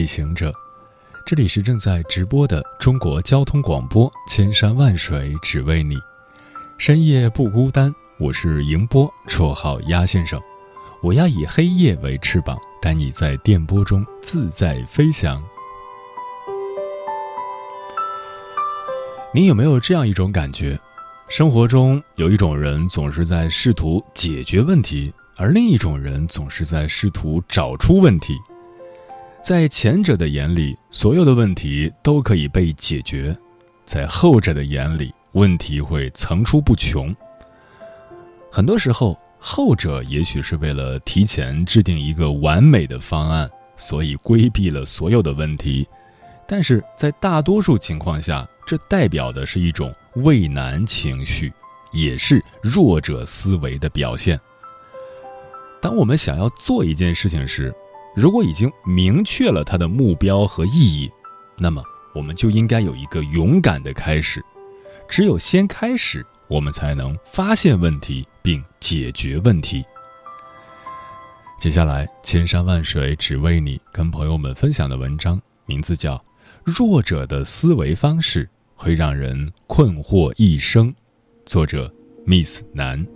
夜行者，这里是正在直播的中国交通广播，千山万水只为你，深夜不孤单。我是迎波，绰号鸭先生。我要以黑夜为翅膀，带你在电波中自在飞翔。你有没有这样一种感觉？生活中有一种人总是在试图解决问题，而另一种人总是在试图找出问题。在前者的眼里，所有的问题都可以被解决；在后者的眼里，问题会层出不穷。很多时候，后者也许是为了提前制定一个完美的方案，所以规避了所有的问题；但是在大多数情况下，这代表的是一种畏难情绪，也是弱者思维的表现。当我们想要做一件事情时，如果已经明确了它的目标和意义，那么我们就应该有一个勇敢的开始。只有先开始。我们才能发现问题并解决问题。接下来，千山万水只为你，跟朋友们分享的文章名字叫《弱者的思维方式会让人困惑一生》，作者 Miss 南。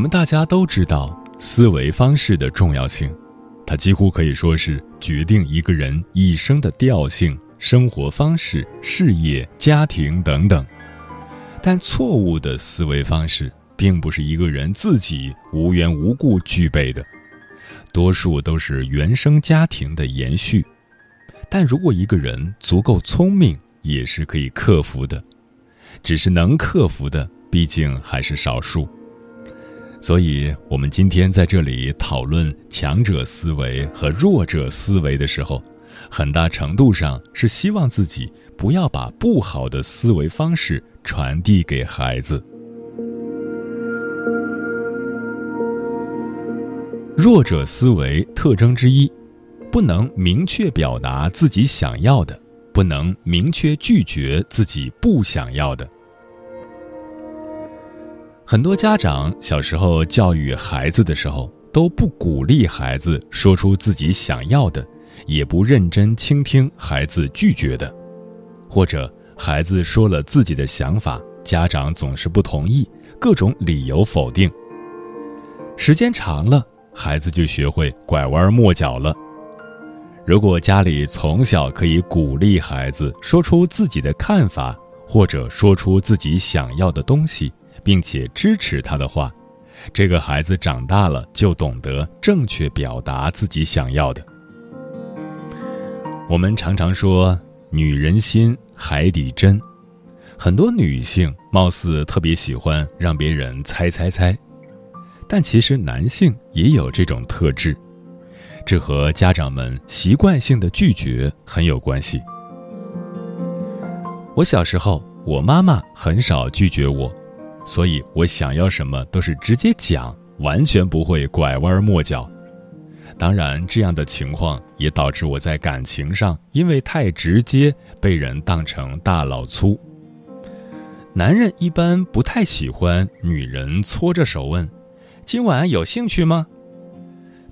我们大家都知道思维方式的重要性，它几乎可以说是决定一个人一生的调性、生活方式、事业、家庭等等。但错误的思维方式并不是一个人自己无缘无故具备的，多数都是原生家庭的延续。但如果一个人足够聪明，也是可以克服的，只是能克服的毕竟还是少数。所以，我们今天在这里讨论强者思维和弱者思维的时候，很大程度上是希望自己不要把不好的思维方式传递给孩子。弱者思维特征之一，不能明确表达自己想要的，不能明确拒绝自己不想要的。很多家长小时候教育孩子的时候，都不鼓励孩子说出自己想要的，也不认真倾听孩子拒绝的，或者孩子说了自己的想法，家长总是不同意，各种理由否定。时间长了，孩子就学会拐弯抹角了。如果家里从小可以鼓励孩子说出自己的看法，或者说出自己想要的东西。并且支持他的话，这个孩子长大了就懂得正确表达自己想要的。我们常常说“女人心，海底针”，很多女性貌似特别喜欢让别人猜猜猜，但其实男性也有这种特质，这和家长们习惯性的拒绝很有关系。我小时候，我妈妈很少拒绝我。所以我想要什么都是直接讲，完全不会拐弯抹角。当然，这样的情况也导致我在感情上因为太直接被人当成大老粗。男人一般不太喜欢女人搓着手问：“今晚有兴趣吗？”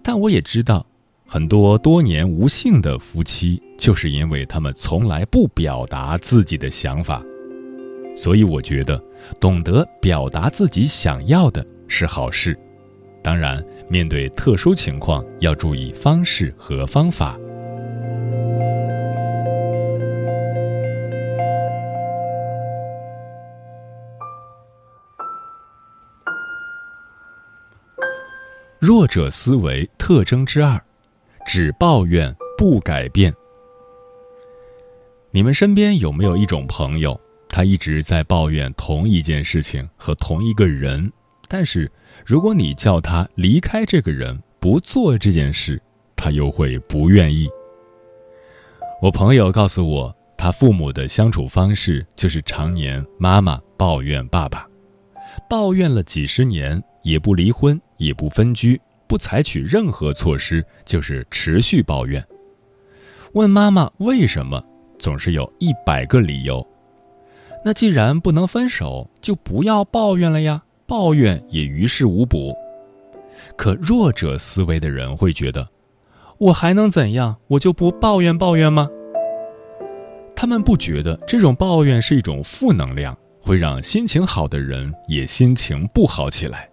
但我也知道，很多多年无性的夫妻就是因为他们从来不表达自己的想法。所以我觉得懂得表达自己想要的是好事。当然面对特殊情况要注意方式和方法。弱者思维特征之二只抱怨不改变。你们身边有没有一种朋友他一直在抱怨同一件事情和同一个人，但是如果你叫他离开这个人，不做这件事，他又会不愿意。我朋友告诉我，他父母的相处方式就是常年妈妈抱怨爸爸，抱怨了几十年，也不离婚，也不分居，不采取任何措施，就是持续抱怨。问妈妈为什么？总是有一百个理由。那既然不能分手，就不要抱怨了呀，抱怨也于事无补。可弱者思维的人会觉得，我还能怎样？我就不抱怨抱怨吗？他们不觉得这种抱怨是一种负能量，会让心情好的人也心情不好起来。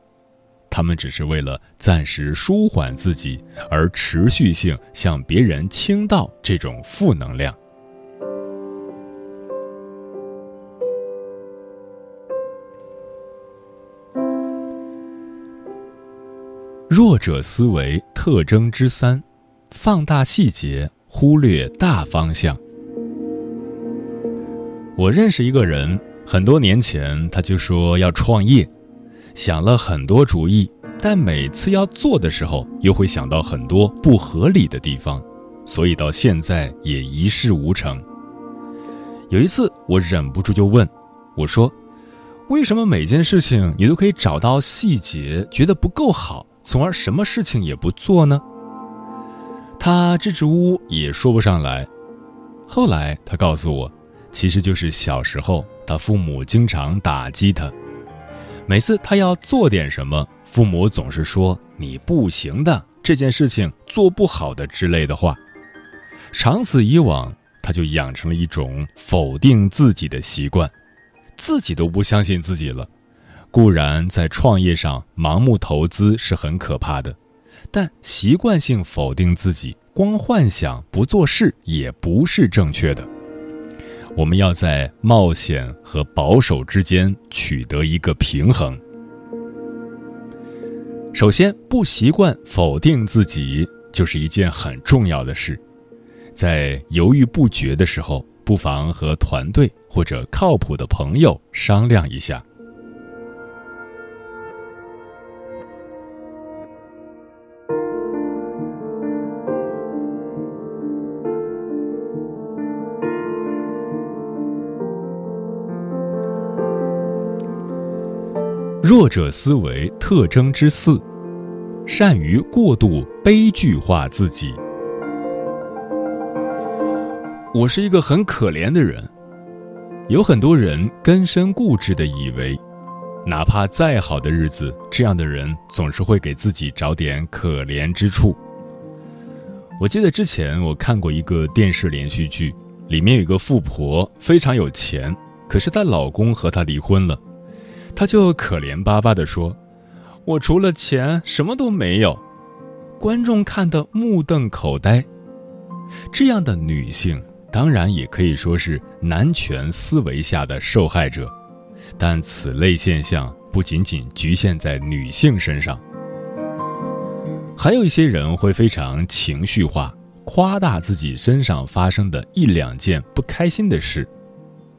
他们只是为了暂时舒缓自己，而持续性向别人倾倒这种负能量。弱者思维特征之三：放大细节，忽略大方向。我认识一个人，很多年前他就说要创业，想了很多主意，但每次要做的时候，又会想到很多不合理的地方，所以到现在也一事无成。有一次，我忍不住就问我说：“为什么每件事情你都可以找到细节，觉得不够好？”从而什么事情也不做呢？他支支吾吾也说不上来。后来他告诉我，其实就是小时候他父母经常打击他，每次他要做点什么，父母总是说“你不行的，这件事情做不好的”之类的话。长此以往，他就养成了一种否定自己的习惯，自己都不相信自己了。固然在创业上盲目投资是很可怕的，但习惯性否定自己，光幻想不做事也不是正确的。我们要在冒险和保守之间取得一个平衡。首先，不习惯否定自己就是一件很重要的事。在犹豫不决的时候，不妨和团队或者靠谱的朋友商量一下。弱者思维特征之四：善于过度悲剧化自己。我是一个很可怜的人，有很多人根深固执的以为，哪怕再好的日子，这样的人总是会给自己找点可怜之处。我记得之前我看过一个电视连续剧，里面有个富婆非常有钱，可是她老公和她离婚了。他就可怜巴巴地说：“我除了钱什么都没有。”观众看得目瞪口呆。这样的女性当然也可以说是男权思维下的受害者，但此类现象不仅仅局限在女性身上。还有一些人会非常情绪化，夸大自己身上发生的一两件不开心的事，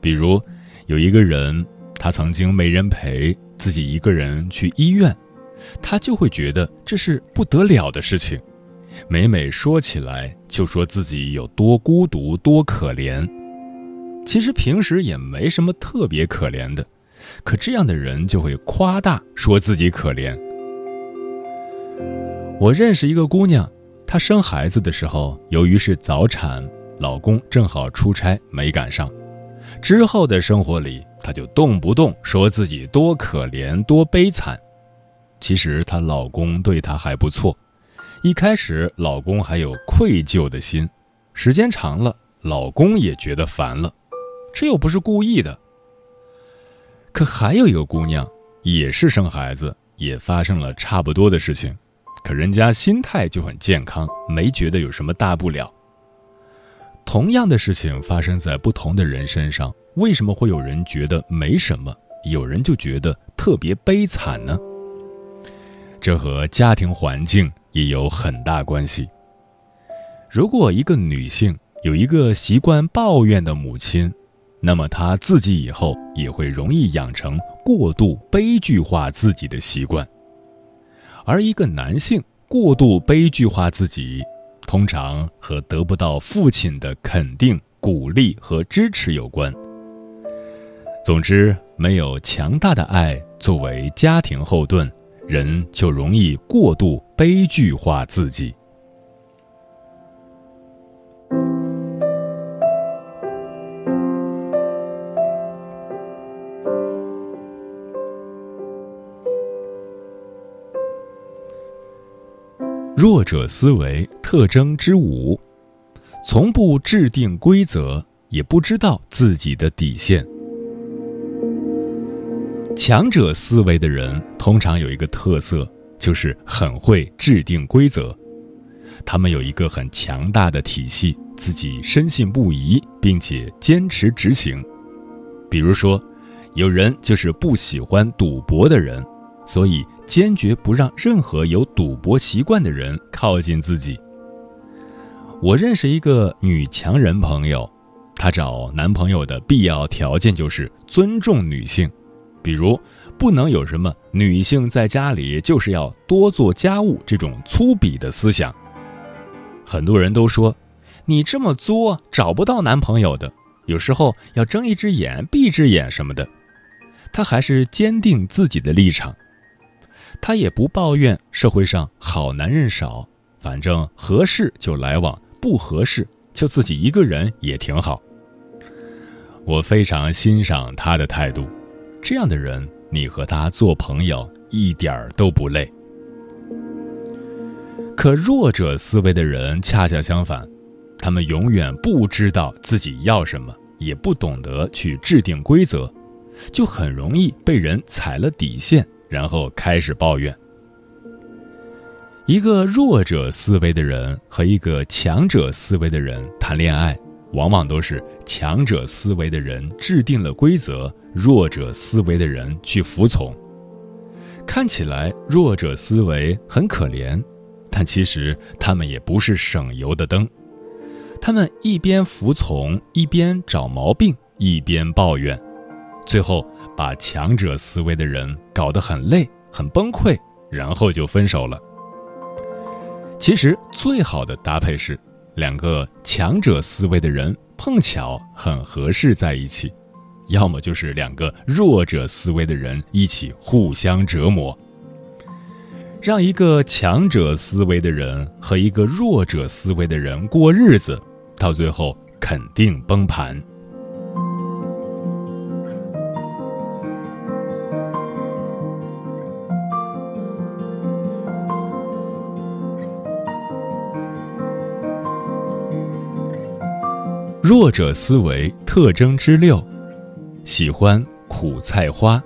比如有一个人。他曾经没人陪，自己一个人去医院，他就会觉得这是不得了的事情。每每说起来，就说自己有多孤独、多可怜。其实平时也没什么特别可怜的，可这样的人就会夸大，说自己可怜。我认识一个姑娘，她生孩子的时候，由于是早产，老公正好出差没赶上。之后的生活里。她就动不动说自己多可怜、多悲惨，其实她老公对她还不错。一开始，老公还有愧疚的心，时间长了，老公也觉得烦了。这又不是故意的。可还有一个姑娘，也是生孩子，也发生了差不多的事情，可人家心态就很健康，没觉得有什么大不了。同样的事情发生在不同的人身上。为什么会有人觉得没什么，有人就觉得特别悲惨呢？这和家庭环境也有很大关系。如果一个女性有一个习惯抱怨的母亲，那么她自己以后也会容易养成过度悲剧化自己的习惯。而一个男性过度悲剧化自己，通常和得不到父亲的肯定、鼓励和支持有关。总之，没有强大的爱作为家庭后盾，人就容易过度悲剧化自己。弱者思维特征之五：从不制定规则，也不知道自己的底线。强者思维的人通常有一个特色，就是很会制定规则。他们有一个很强大的体系，自己深信不疑，并且坚持执行。比如说，有人就是不喜欢赌博的人。所以，坚决不让任何有赌博习惯的人靠近自己。我认识一个女强人朋友，她找男朋友的必要条件就是尊重女性，比如不能有什么女性在家里就是要多做家务这种粗鄙的思想。很多人都说，你这么作找不到男朋友的，有时候要睁一只眼闭一只眼什么的。她还是坚定自己的立场。她也不抱怨社会上好男人少，反正合适就来往，不合适就自己一个人也挺好。我非常欣赏她的态度，这样的人你和他做朋友一点儿都不累。可弱者思维的人恰恰相反，他们永远不知道自己要什么，也不懂得去制定规则，就很容易被人踩了底线。然后开始抱怨。一个弱者思维的人和一个强者思维的人谈恋爱，往往都是强者思维的人制定了规则，弱者思维的人去服从。看起来弱者思维很可怜，但其实他们也不是省油的灯。他们一边服从，一边找毛病，一边抱怨。最后，把强者思维的人搞得很累、很崩溃，然后就分手了。其实，最好的搭配是两个强者思维的人碰巧很合适在一起，要么就是两个弱者思维的人一起互相折磨。让一个强者思维的人和一个弱者思维的人过日子，到最后肯定崩盘。弱者思维特征之六：喜欢苦菜花。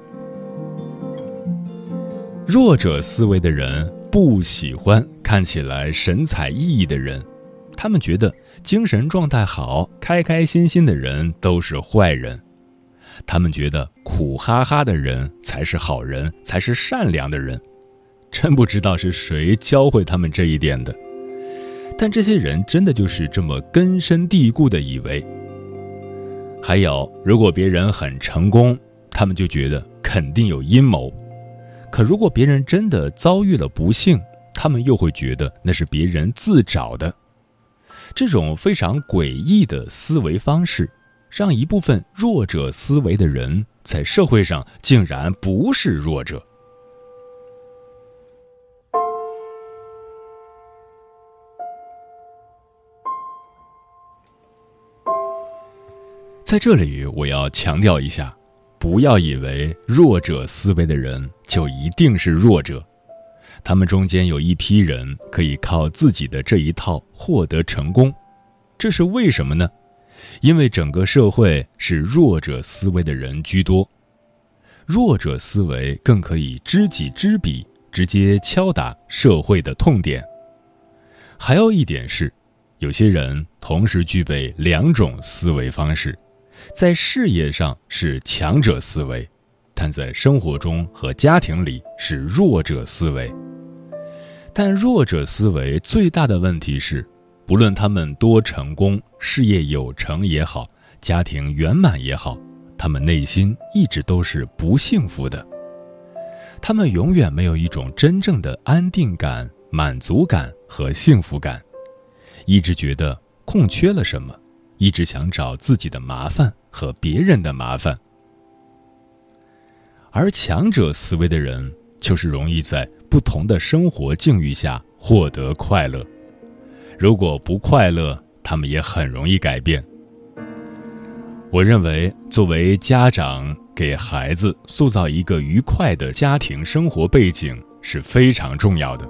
弱者思维的人不喜欢看起来神采奕奕的人，他们觉得精神状态好、开开心心的人都是坏人，他们觉得苦哈哈的人才是好人，才是善良的人。真不知道是谁教会他们这一点的。但这些人真的就是这么根深蒂固的以为。还有，如果别人很成功，他们就觉得肯定有阴谋；可如果别人真的遭遇了不幸，他们又会觉得那是别人自找的。这种非常诡异的思维方式，让一部分弱者思维的人在社会上竟然不是弱者。在这里，我要强调一下，不要以为弱者思维的人就一定是弱者，他们中间有一批人可以靠自己的这一套获得成功，这是为什么呢？因为整个社会是弱者思维的人居多，弱者思维更可以知己知彼，直接敲打社会的痛点。还有一点是，有些人同时具备两种思维方式。在事业上是强者思维，但在生活中和家庭里是弱者思维。但弱者思维最大的问题是，不论他们多成功、事业有成也好，家庭圆满也好，他们内心一直都是不幸福的。他们永远没有一种真正的安定感、满足感和幸福感，一直觉得空缺了什么，一直想找自己的麻烦和别人的麻烦。而强者思维的人，就是容易在不同的生活境遇下获得快乐。如果不快乐，他们也很容易改变。我认为，作为家长，给孩子塑造一个愉快的家庭生活背景是非常重要的。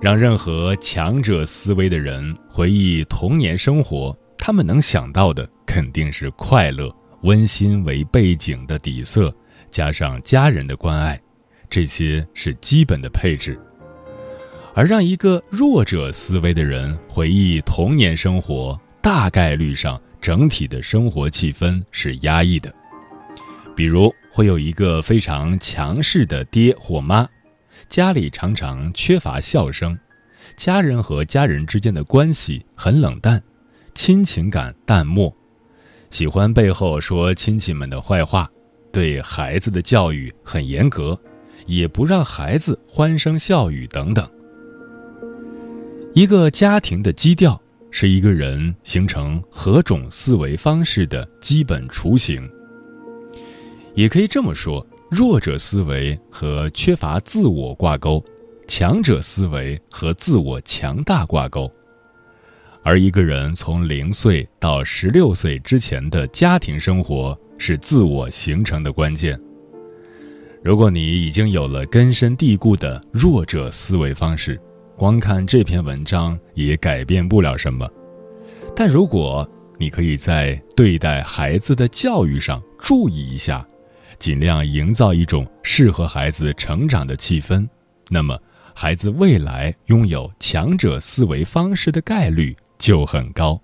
让任何强者思维的人回忆童年生活，他们能想到的肯定是快乐、温馨为背景的底色。加上家人的关爱，这些是基本的配置。而让一个弱者思维的人回忆童年生活，大概率上整体的生活气氛是压抑的。比如，会有一个非常强势的爹或妈，家里常常缺乏笑声，家人和家人之间的关系很冷淡，亲情感淡漠，喜欢背后说亲戚们的坏话。对孩子的教育很严格，也不让孩子欢声笑语等等。一个家庭的基调是一个人形成何种思维方式的基本雏形。也可以这么说，弱者思维和缺乏自我挂钩，强者思维和自我强大挂钩。而一个人从零岁到十六岁之前的家庭生活。是自我形成的关键。如果你已经有了根深蒂固的弱者思维方式，光看这篇文章也改变不了什么。但如果你可以在对待孩子的教育上注意一下，尽量营造一种适合孩子成长的气氛，那么孩子未来拥有强者思维方式的概率就很高，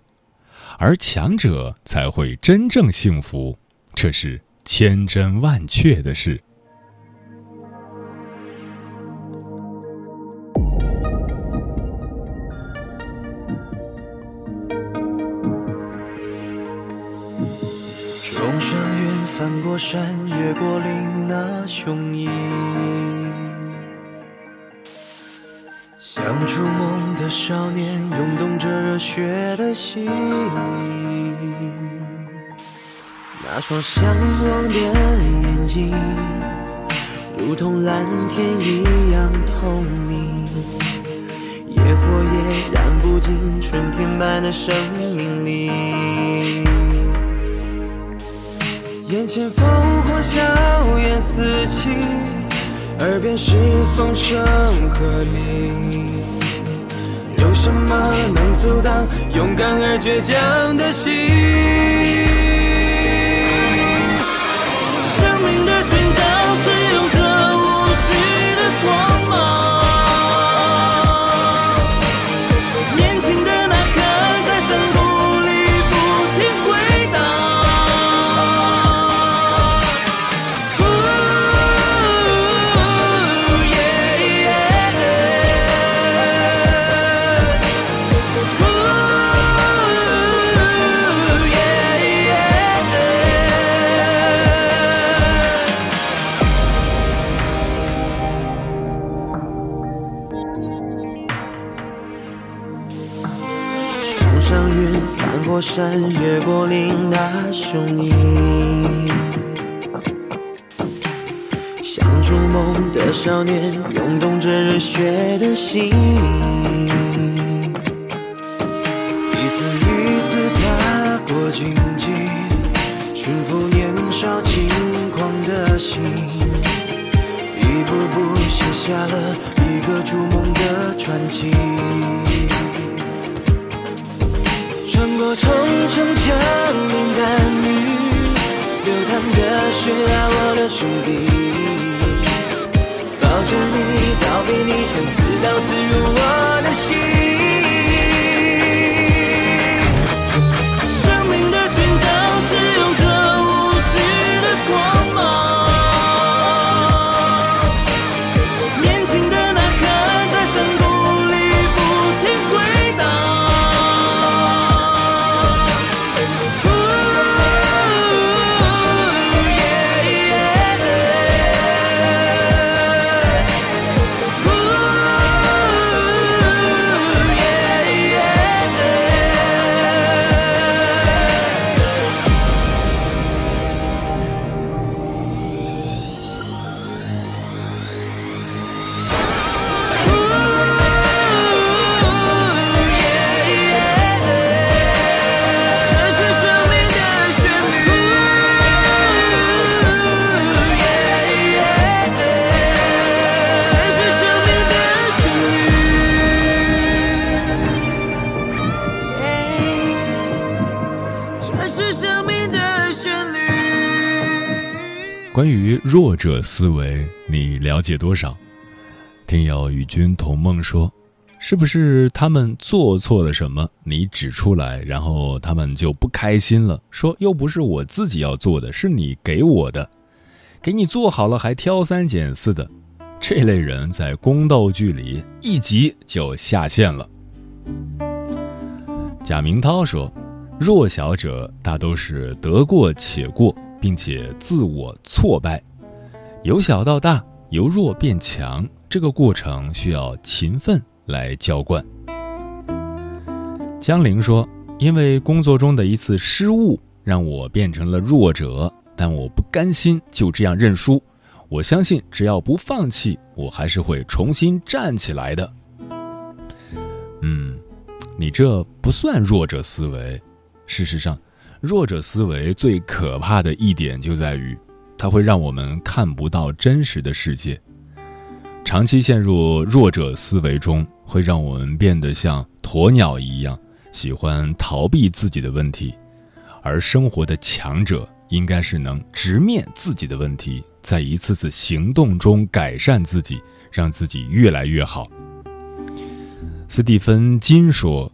而强者才会真正幸福。这是千真万确的事。冲上云，翻过山，越过岭，那雄鹰，像筑梦的少年，涌动着热血的心。那双向往的眼睛，如同蓝天一样透明，野火也燃不尽春天般的生命力。眼前烽火硝烟四起，耳边是风声鹤唳，有什么能阻挡勇敢而倔强的心？生命的翻过山越过岭，那雄鹰，像筑梦的少年，涌动着热血的心。一次一次踏过荆棘，驯服年少轻狂的心，一步步写下了一个筑梦的传奇。穿过重重枪林弹雨，流淌的血啊，我的兄弟，抱着你，道别你，想刺刀刺入我的心。关于弱者思维，你了解多少？听友与君同梦说。是不是他们做错了什么？你指出来，然后他们就不开心了，说又不是我自己要做的，是你给我的，给你做好了还挑三拣四的，这类人在宫斗剧里一集就下线了。贾明涛说：“弱小者大都是得过且过，并且自我挫败，由小到大，由弱变强，这个过程需要勤奋。”来浇灌。江玲说：“因为工作中的一次失误，让我变成了弱者，但我不甘心就这样认输。我相信，只要不放弃，我还是会重新站起来的。”嗯，你这不算弱者思维。事实上，弱者思维最可怕的一点就在于，它会让我们看不到真实的世界。长期陷入弱者思维中，会让我们变得像鸵鸟一样，喜欢逃避自己的问题。而生活的强者，应该是能直面自己的问题，在一次次行动中改善自己，让自己越来越好。斯蒂芬金说：“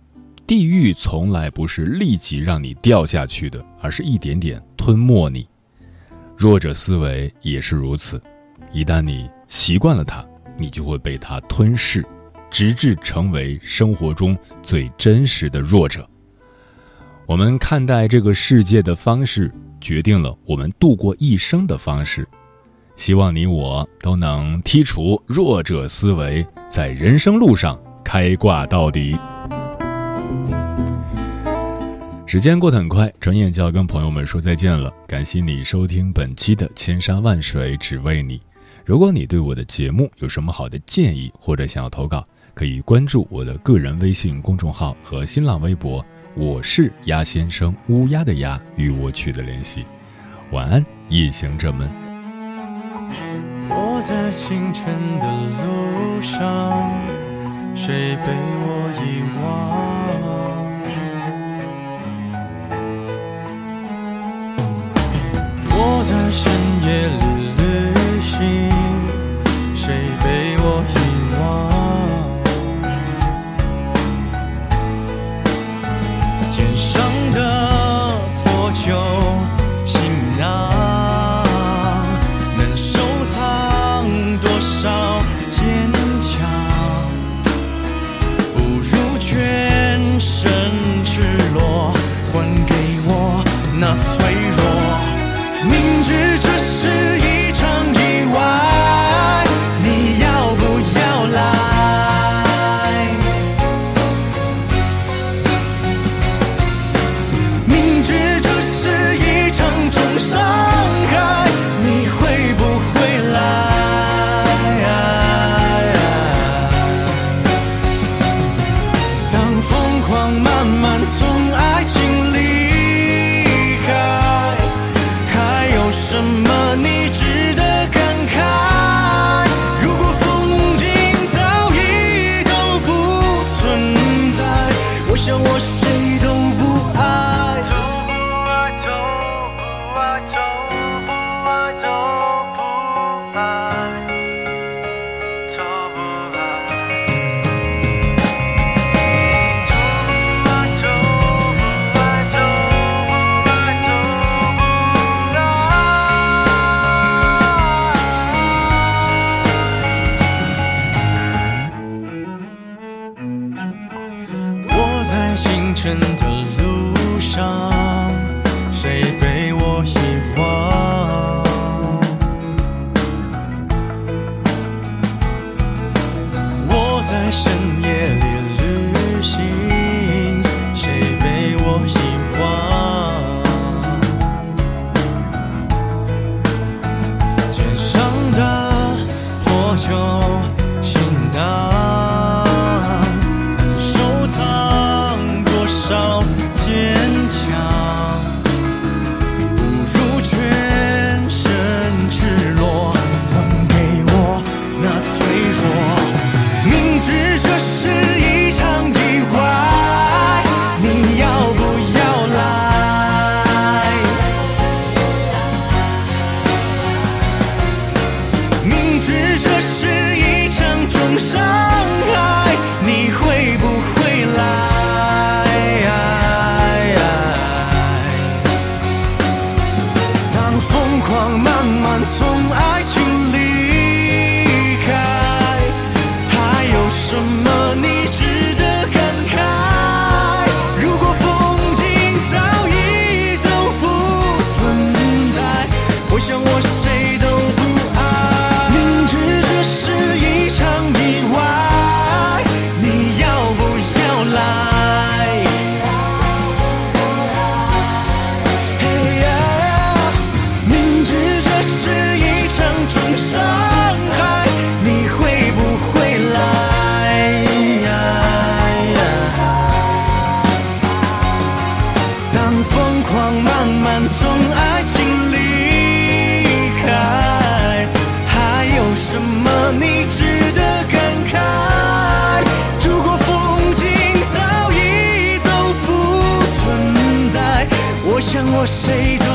地狱从来不是立即让你掉下去的，而是一点点吞没你。弱者思维也是如此，一旦你习惯了它。”你就会被它吞噬，直至成为生活中最真实的弱者。我们看待这个世界的方式，决定了我们度过一生的方式。希望你我都能剔除弱者思维，在人生路上开挂到底。时间过得很快，转眼就要跟朋友们说再见了。感谢你收听本期的《千山万水只为你》。如果你对我的节目有什么好的建议，或者想要投稿，可以关注我的个人微信公众号和新浪微博，我是鸭先生，乌鸦的鸭，与我取得联系。晚安，夜行者们。我在清晨的路上，谁被我遗忘？我在深疯狂，慢慢从爱情离开。还有什么你值得感慨？如果风景早已都不存在，我想我谁都？